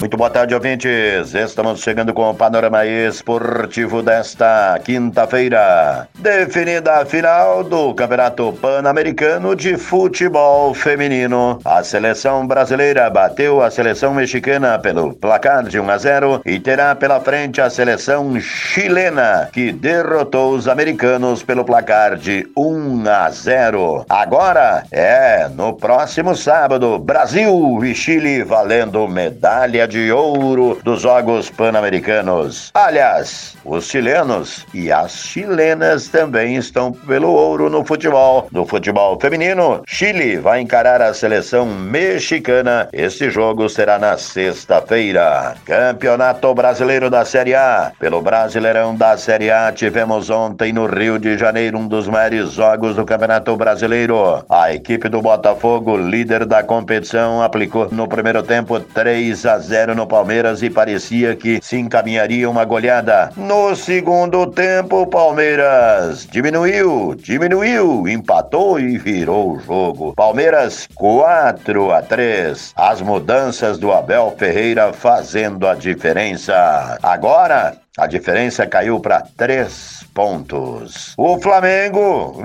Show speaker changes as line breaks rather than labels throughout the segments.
Muito boa tarde, ouvintes. Estamos chegando com o panorama esportivo desta quinta-feira. Definida a final do Campeonato Pan-Americano de Futebol Feminino. A seleção brasileira bateu a seleção mexicana pelo placar de 1 a 0 e terá pela frente a seleção chilena, que derrotou os americanos pelo placar de 1 a 0. Agora é no próximo sábado, Brasil e Chile valendo medalha de ouro dos Jogos Pan-Americanos. Aliás, os chilenos e as chilenas também estão pelo ouro no futebol. No futebol feminino, Chile vai encarar a seleção mexicana. Este jogo será na sexta-feira. Campeonato Brasileiro da Série A. Pelo Brasileirão da Série A, tivemos ontem no Rio de Janeiro um dos maiores jogos do Campeonato Brasileiro. A equipe do Botafogo, líder da competição, aplicou no primeiro tempo 3 a 0 no Palmeiras e parecia que se encaminharia uma goleada. No segundo tempo, o Palmeiras diminuiu, diminuiu, empatou e virou o jogo. Palmeiras 4 a 3. As mudanças do Abel Ferreira fazendo a diferença. Agora, a diferença caiu para três pontos. O Flamengo,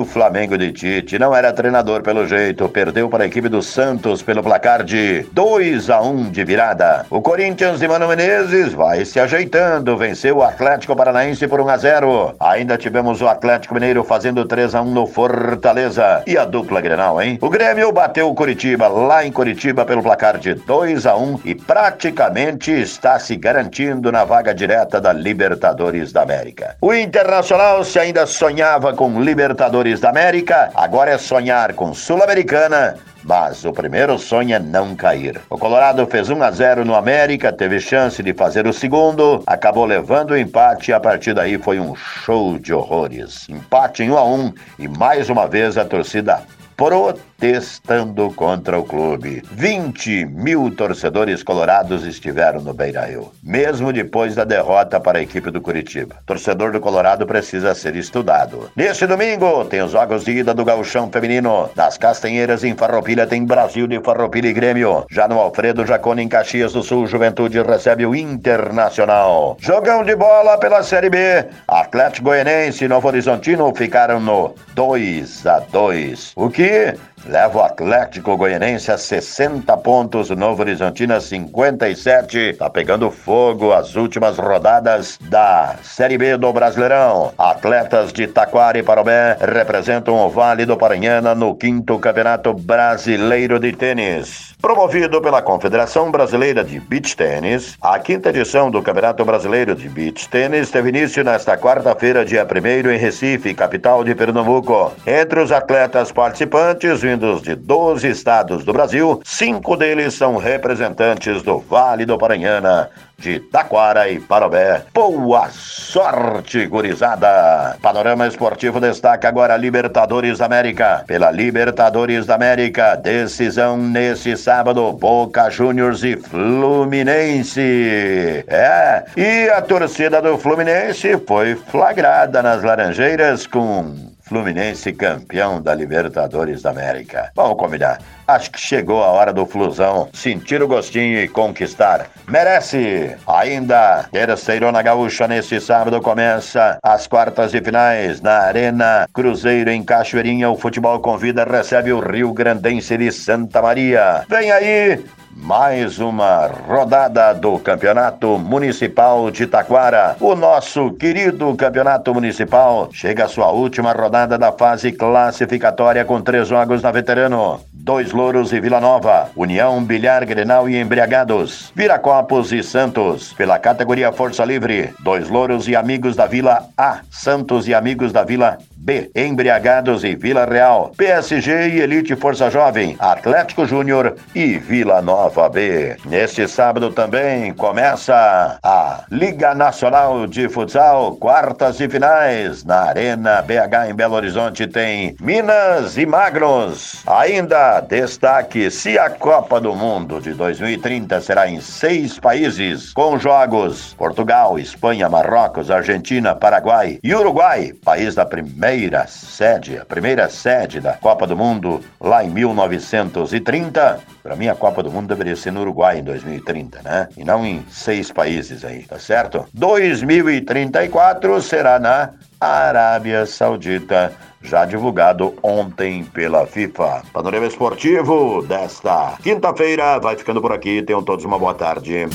o Flamengo de Tite, não era treinador pelo jeito, perdeu para a equipe do Santos pelo placar de 2 a 1 de virada. O Corinthians de Mano Menezes vai se ajeitando, venceu o Atlético Paranaense por 1 a 0. Ainda tivemos o Atlético Mineiro fazendo 3 a 1 no Fortaleza. E a dupla Grenal, hein? O Grêmio bateu o Curitiba lá em Curitiba pelo placar de 2 a 1 e praticamente está se garantindo na vaga direta da Libertadores da América. O Internacional, se ainda sonhava com Libertadores da América, agora é sonhar com Sul-Americana mas o primeiro sonho é não cair. O Colorado fez 1 a 0 no América, teve chance de fazer o segundo, acabou levando o empate e a partir daí foi um show de horrores. Empate em 1 a 1 e mais uma vez a torcida protestando contra o clube. 20 mil torcedores colorados estiveram no Beira-Rio, mesmo depois da derrota para a equipe do Curitiba. Torcedor do Colorado precisa ser estudado. Neste domingo tem os jogos de ida do Gauchão Feminino. Nas Castanheiras, em Farroupilha, tem Brasil de Farroupilha e Grêmio. Já no Alfredo Jacone, em Caxias do Sul, Juventude recebe o Internacional. Jogão de bola pela Série B. Atlético Goianense e Novo Horizontino ficaram no 2 a 2 O que ver leva o Atlético Goianense a 60 pontos, o Novo Horizontino a 57. Tá pegando fogo as últimas rodadas da Série B do Brasileirão. Atletas de Taquara e Parobé representam o Vale do Paranhana no quinto Campeonato Brasileiro de Tênis. Promovido pela Confederação Brasileira de Beach Tênis, a quinta edição do Campeonato Brasileiro de Beach Tênis teve início nesta quarta-feira, dia 1 em Recife, capital de Pernambuco. Entre os atletas participantes, de 12 estados do Brasil, cinco deles são representantes do Vale do Paranhana, de Taquara e Parobé. Boa sorte, gurizada! Panorama Esportivo destaca agora Libertadores América. Pela Libertadores da América, decisão nesse sábado, Boca Juniors e Fluminense. É, e a torcida do Fluminense foi flagrada nas Laranjeiras com Fluminense campeão da Libertadores da América. Vamos combinar. Acho que chegou a hora do Flusão sentir o gostinho e conquistar. Merece! Ainda terceirona gaúcha nesse sábado começa as quartas e finais na Arena Cruzeiro em Cachoeirinha. O futebol convida, recebe o Rio Grandense de Santa Maria. Vem aí mais uma rodada do Campeonato Municipal de Taquara. O nosso querido Campeonato Municipal chega à sua última rodada da fase classificatória com três jogos na Veterano. Dois Louros e Vila Nova, União, Bilhar, Grenal e Embriagados, Viracopos e Santos. Pela categoria Força Livre, Dois Louros e Amigos da Vila A, Santos e Amigos da Vila B, Embriagados e Vila Real, PSG e Elite Força Jovem, Atlético Júnior e Vila Nova B. Neste sábado também começa a Liga Nacional de Futsal, quartas e finais. Na Arena BH em Belo Horizonte tem Minas e Magros. Ainda destaque se a Copa do Mundo de 2030 será em seis países, com jogos Portugal, Espanha, Marrocos, Argentina, Paraguai e Uruguai, país da primeira sede, a primeira sede da Copa do Mundo lá em 1930. Para mim, a Copa do Mundo deveria ser no Uruguai em 2030, né? E não em seis países aí, tá certo? 2034 será na Arábia Saudita, já divulgado ontem pela FIFA. Panorama Esportivo desta quinta-feira vai ficando por aqui. Tenham todos uma boa tarde.